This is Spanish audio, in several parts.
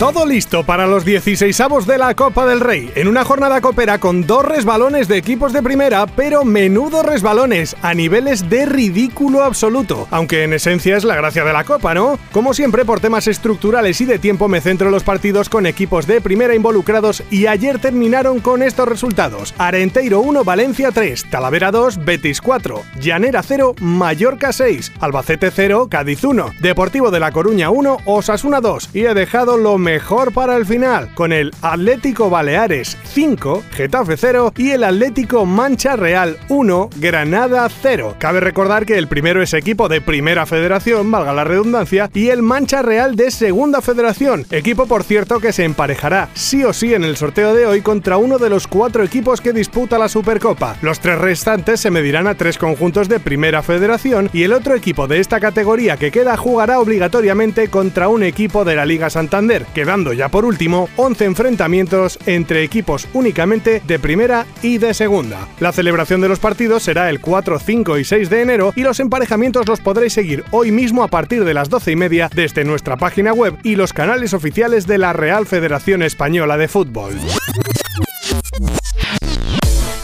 Todo listo para los 16avos de la Copa del Rey, en una jornada copera con dos resbalones de equipos de primera, pero menudo resbalones, a niveles de ridículo absoluto, aunque en esencia es la gracia de la Copa, ¿no? Como siempre, por temas estructurales y de tiempo me centro en los partidos con equipos de primera involucrados y ayer terminaron con estos resultados. Arenteiro 1, Valencia 3, Talavera 2, Betis 4, Llanera 0, Mallorca 6, Albacete 0, Cádiz 1, Deportivo de La Coruña 1, Osasuna 2 y he dejado lo mejor para el final, con el Atlético Baleares 5, Getafe 0 y el Atlético Mancha Real 1, Granada 0. Cabe recordar que el primero es equipo de Primera Federación, valga la redundancia, y el Mancha Real de Segunda Federación, equipo por cierto que se emparejará sí o sí en el sorteo de hoy contra uno de los cuatro equipos que disputa la Supercopa. Los tres restantes se medirán a tres conjuntos de Primera Federación y el otro equipo de esta categoría que queda jugará obligatoriamente contra un equipo de la Liga Santander, quedando ya por último 11 enfrentamientos entre equipos únicamente de primera y de segunda. La celebración de los partidos será el 4, 5 y 6 de enero y los emparejamientos los podréis seguir hoy mismo a partir de las 12 y media desde nuestra página web y los canales oficiales de la Real Federación Española de Fútbol.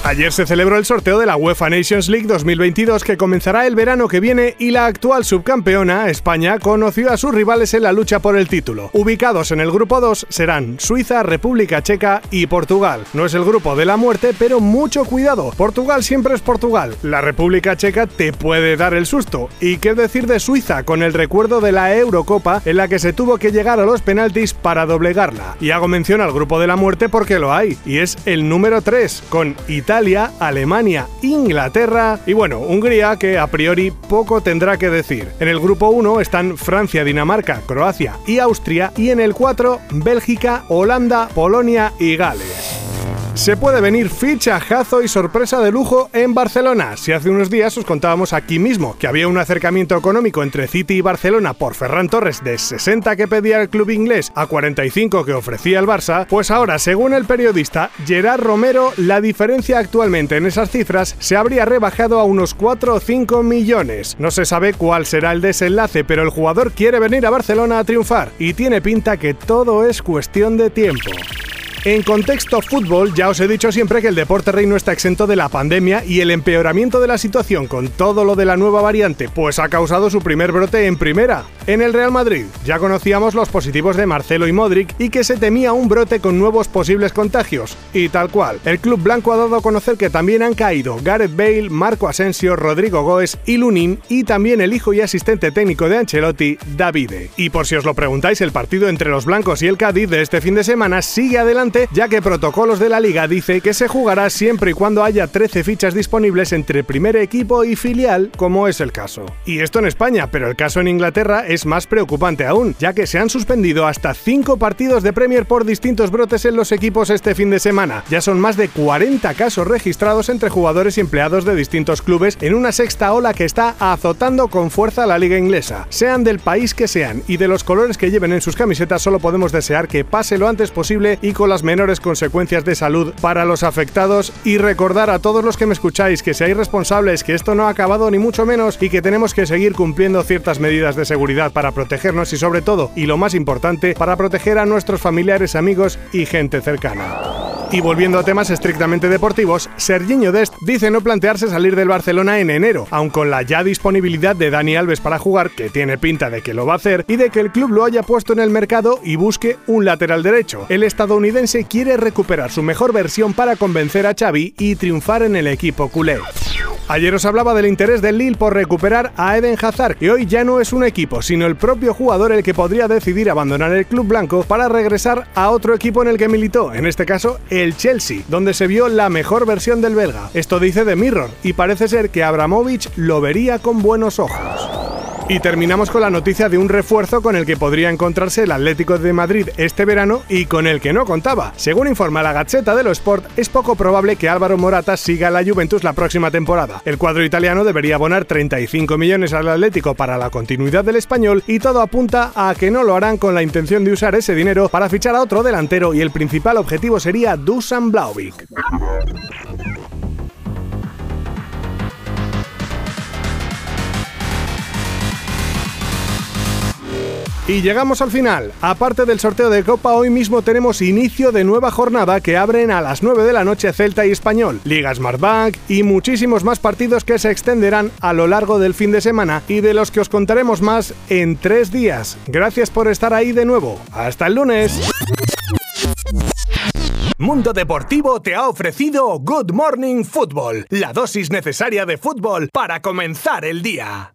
Ayer se celebró el sorteo de la UEFA Nations League 2022 que comenzará el verano que viene y la actual subcampeona, España, conoció a sus rivales en la lucha por el título. Ubicados en el grupo 2 serán Suiza, República Checa y Portugal. No es el grupo de la muerte, pero mucho cuidado. Portugal siempre es Portugal. La República Checa te puede dar el susto. ¿Y qué decir de Suiza con el recuerdo de la Eurocopa en la que se tuvo que llegar a los penaltis para doblegarla? Y hago mención al grupo de la muerte porque lo hay, y es el número 3, con Italia Italia, Alemania, Inglaterra y bueno, Hungría que a priori poco tendrá que decir. En el grupo 1 están Francia, Dinamarca, Croacia y Austria y en el 4 Bélgica, Holanda, Polonia y Gales. Se puede venir fichajazo y sorpresa de lujo en Barcelona. Si hace unos días os contábamos aquí mismo que había un acercamiento económico entre City y Barcelona por Ferran Torres de 60 que pedía el club inglés a 45 que ofrecía el Barça, pues ahora, según el periodista Gerard Romero, la diferencia actualmente en esas cifras se habría rebajado a unos 4 o 5 millones. No se sabe cuál será el desenlace, pero el jugador quiere venir a Barcelona a triunfar y tiene pinta que todo es cuestión de tiempo. En contexto fútbol, ya os he dicho siempre que el deporte rey no está exento de la pandemia y el empeoramiento de la situación con todo lo de la nueva variante, pues ha causado su primer brote en primera. En el Real Madrid ya conocíamos los positivos de Marcelo y Modric y que se temía un brote con nuevos posibles contagios. Y tal cual, el club blanco ha dado a conocer que también han caído Gareth Bale, Marco Asensio, Rodrigo Goes y Lunin y también el hijo y asistente técnico de Ancelotti, Davide. Y por si os lo preguntáis, el partido entre los blancos y el Cádiz de este fin de semana sigue adelante ya que Protocolos de la Liga dice que se jugará siempre y cuando haya 13 fichas disponibles entre primer equipo y filial, como es el caso. Y esto en España, pero el caso en Inglaterra es más preocupante aún, ya que se han suspendido hasta 5 partidos de Premier por distintos brotes en los equipos este fin de semana. Ya son más de 40 casos registrados entre jugadores y empleados de distintos clubes en una sexta ola que está azotando con fuerza la liga inglesa. Sean del país que sean y de los colores que lleven en sus camisetas, solo podemos desear que pase lo antes posible y con menores consecuencias de salud para los afectados y recordar a todos los que me escucháis que seáis responsables, que esto no ha acabado ni mucho menos y que tenemos que seguir cumpliendo ciertas medidas de seguridad para protegernos y sobre todo, y lo más importante, para proteger a nuestros familiares, amigos y gente cercana. Y volviendo a temas estrictamente deportivos, Serginho Dest dice no plantearse salir del Barcelona en enero, aun con la ya disponibilidad de Dani Alves para jugar, que tiene pinta de que lo va a hacer, y de que el club lo haya puesto en el mercado y busque un lateral derecho. El estadounidense quiere recuperar su mejor versión para convencer a Xavi y triunfar en el equipo culé. Ayer os hablaba del interés del Lille por recuperar a Eden Hazard, que hoy ya no es un equipo, sino el propio jugador el que podría decidir abandonar el club blanco para regresar a otro equipo en el que militó, en este caso Chelsea, donde se vio la mejor versión del belga. Esto dice The Mirror, y parece ser que Abramovich lo vería con buenos ojos. Y terminamos con la noticia de un refuerzo con el que podría encontrarse el Atlético de Madrid este verano y con el que no contaba. Según informa la Gazzetta dello Sport, es poco probable que Álvaro Morata siga la Juventus la próxima temporada. El cuadro italiano debería abonar 35 millones al Atlético para la continuidad del español y todo apunta a que no lo harán con la intención de usar ese dinero para fichar a otro delantero y el principal objetivo sería Dusan Blauvik. Y llegamos al final. Aparte del sorteo de Copa, hoy mismo tenemos inicio de nueva jornada que abren a las 9 de la noche Celta y Español, Liga Smartbank y muchísimos más partidos que se extenderán a lo largo del fin de semana y de los que os contaremos más en tres días. Gracias por estar ahí de nuevo. Hasta el lunes. Mundo Deportivo te ha ofrecido Good Morning Football, la dosis necesaria de fútbol para comenzar el día.